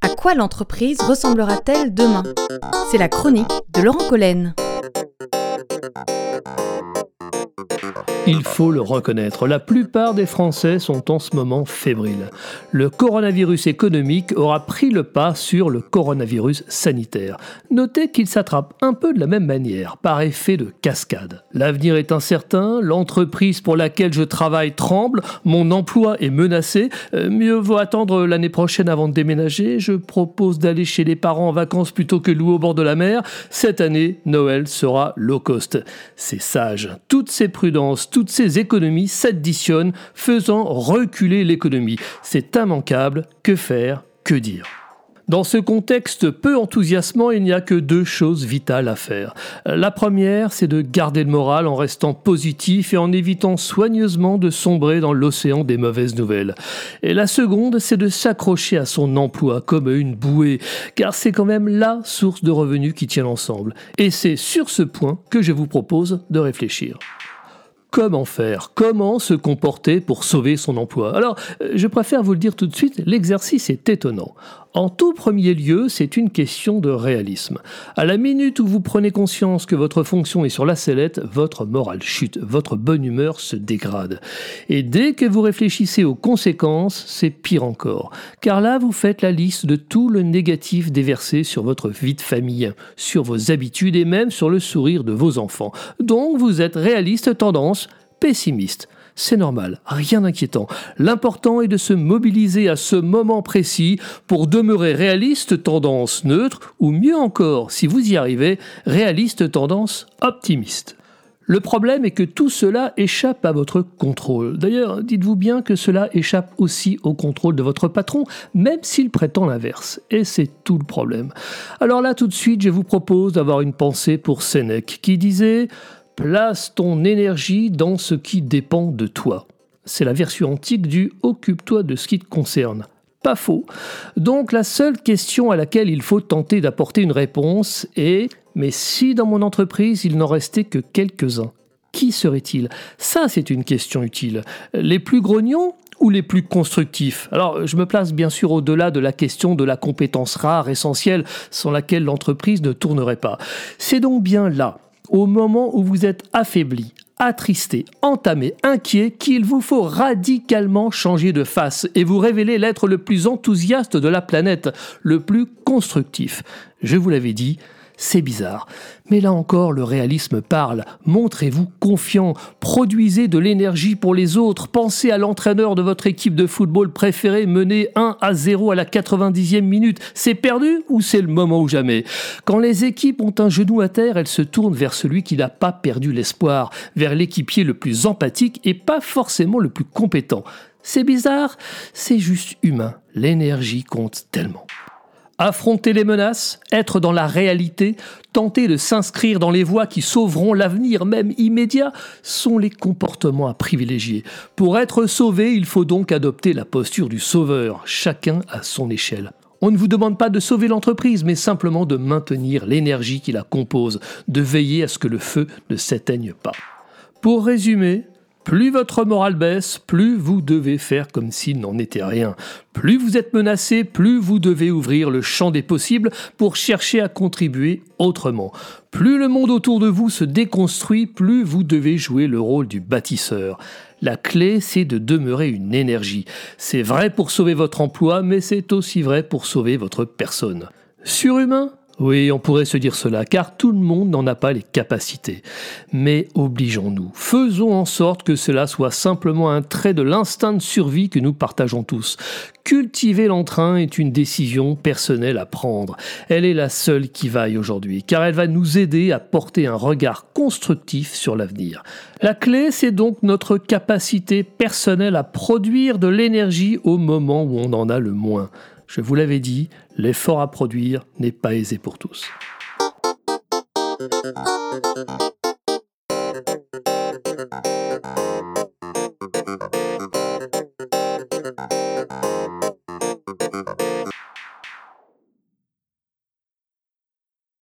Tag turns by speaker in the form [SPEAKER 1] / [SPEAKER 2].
[SPEAKER 1] À quoi l'entreprise ressemblera-t-elle demain? C'est la chronique de Laurent Collen.
[SPEAKER 2] Il faut le reconnaître, la plupart des Français sont en ce moment fébriles. Le coronavirus économique aura pris le pas sur le coronavirus sanitaire. Notez qu'il s'attrape un peu de la même manière, par effet de cascade. L'avenir est incertain, l'entreprise pour laquelle je travaille tremble, mon emploi est menacé, euh, mieux vaut attendre l'année prochaine avant de déménager, je propose d'aller chez les parents en vacances plutôt que louer au bord de la mer. Cette année, Noël sera low cost. C'est sage. Toutes ces prudences, toutes ces économies s'additionnent, faisant reculer l'économie. C'est immanquable. Que faire? Que dire? Dans ce contexte peu enthousiasmant, il n'y a que deux choses vitales à faire. La première, c'est de garder le moral en restant positif et en évitant soigneusement de sombrer dans l'océan des mauvaises nouvelles. Et la seconde, c'est de s'accrocher à son emploi comme une bouée, car c'est quand même la source de revenus qui tient l'ensemble. Et c'est sur ce point que je vous propose de réfléchir comment faire, comment se comporter pour sauver son emploi. Alors, euh, je préfère vous le dire tout de suite, l'exercice est étonnant. En tout premier lieu, c'est une question de réalisme. À la minute où vous prenez conscience que votre fonction est sur la sellette, votre morale chute, votre bonne humeur se dégrade. Et dès que vous réfléchissez aux conséquences, c'est pire encore. Car là, vous faites la liste de tout le négatif déversé sur votre vie de famille, sur vos habitudes et même sur le sourire de vos enfants. Donc vous êtes réaliste tendance pessimiste. C'est normal, rien d'inquiétant. L'important est de se mobiliser à ce moment précis pour demeurer réaliste tendance neutre, ou mieux encore, si vous y arrivez, réaliste tendance optimiste. Le problème est que tout cela échappe à votre contrôle. D'ailleurs, dites-vous bien que cela échappe aussi au contrôle de votre patron, même s'il prétend l'inverse. Et c'est tout le problème. Alors là, tout de suite, je vous propose d'avoir une pensée pour Sénèque, qui disait Place ton énergie dans ce qui dépend de toi. C'est la version antique du Occupe-toi de ce qui te concerne. Pas faux. Donc la seule question à laquelle il faut tenter d'apporter une réponse est Mais si dans mon entreprise il n'en restait que quelques-uns, qui seraient-ils? Ça c'est une question utile. Les plus grognons ou les plus constructifs? Alors, je me place bien sûr au-delà de la question de la compétence rare, essentielle, sans laquelle l'entreprise ne tournerait pas. C'est donc bien là, au moment où vous êtes affaibli, attristé, entamé, inquiet, qu'il vous faut radicalement changer de face et vous révéler l'être le plus enthousiaste de la planète, le plus constructif. Je vous l'avais dit, c'est bizarre. Mais là encore, le réalisme parle. Montrez-vous confiant, produisez de l'énergie pour les autres, pensez à l'entraîneur de votre équipe de football préférée mené 1 à 0 à la 90e minute. C'est perdu ou c'est le moment ou jamais? Quand les équipes ont un genou à terre, elles se tournent vers celui qui n'a pas perdu l'espoir, vers l'équipier le plus empathique et pas forcément le plus compétent. C'est bizarre, c'est juste humain. L'énergie compte tellement. Affronter les menaces, être dans la réalité, tenter de s'inscrire dans les voies qui sauveront l'avenir même immédiat, sont les comportements à privilégier. Pour être sauvé, il faut donc adopter la posture du sauveur, chacun à son échelle. On ne vous demande pas de sauver l'entreprise, mais simplement de maintenir l'énergie qui la compose, de veiller à ce que le feu ne s'éteigne pas. Pour résumer, plus votre morale baisse, plus vous devez faire comme s'il n'en était rien. Plus vous êtes menacé, plus vous devez ouvrir le champ des possibles pour chercher à contribuer autrement. Plus le monde autour de vous se déconstruit, plus vous devez jouer le rôle du bâtisseur. La clé, c'est de demeurer une énergie. C'est vrai pour sauver votre emploi, mais c'est aussi vrai pour sauver votre personne. Surhumain oui, on pourrait se dire cela, car tout le monde n'en a pas les capacités. Mais obligeons-nous, faisons en sorte que cela soit simplement un trait de l'instinct de survie que nous partageons tous. Cultiver l'entrain est une décision personnelle à prendre. Elle est la seule qui vaille aujourd'hui, car elle va nous aider à porter un regard constructif sur l'avenir. La clé, c'est donc notre capacité personnelle à produire de l'énergie au moment où on en a le moins. Je vous l'avais dit, l'effort à produire n'est pas aisé pour tous.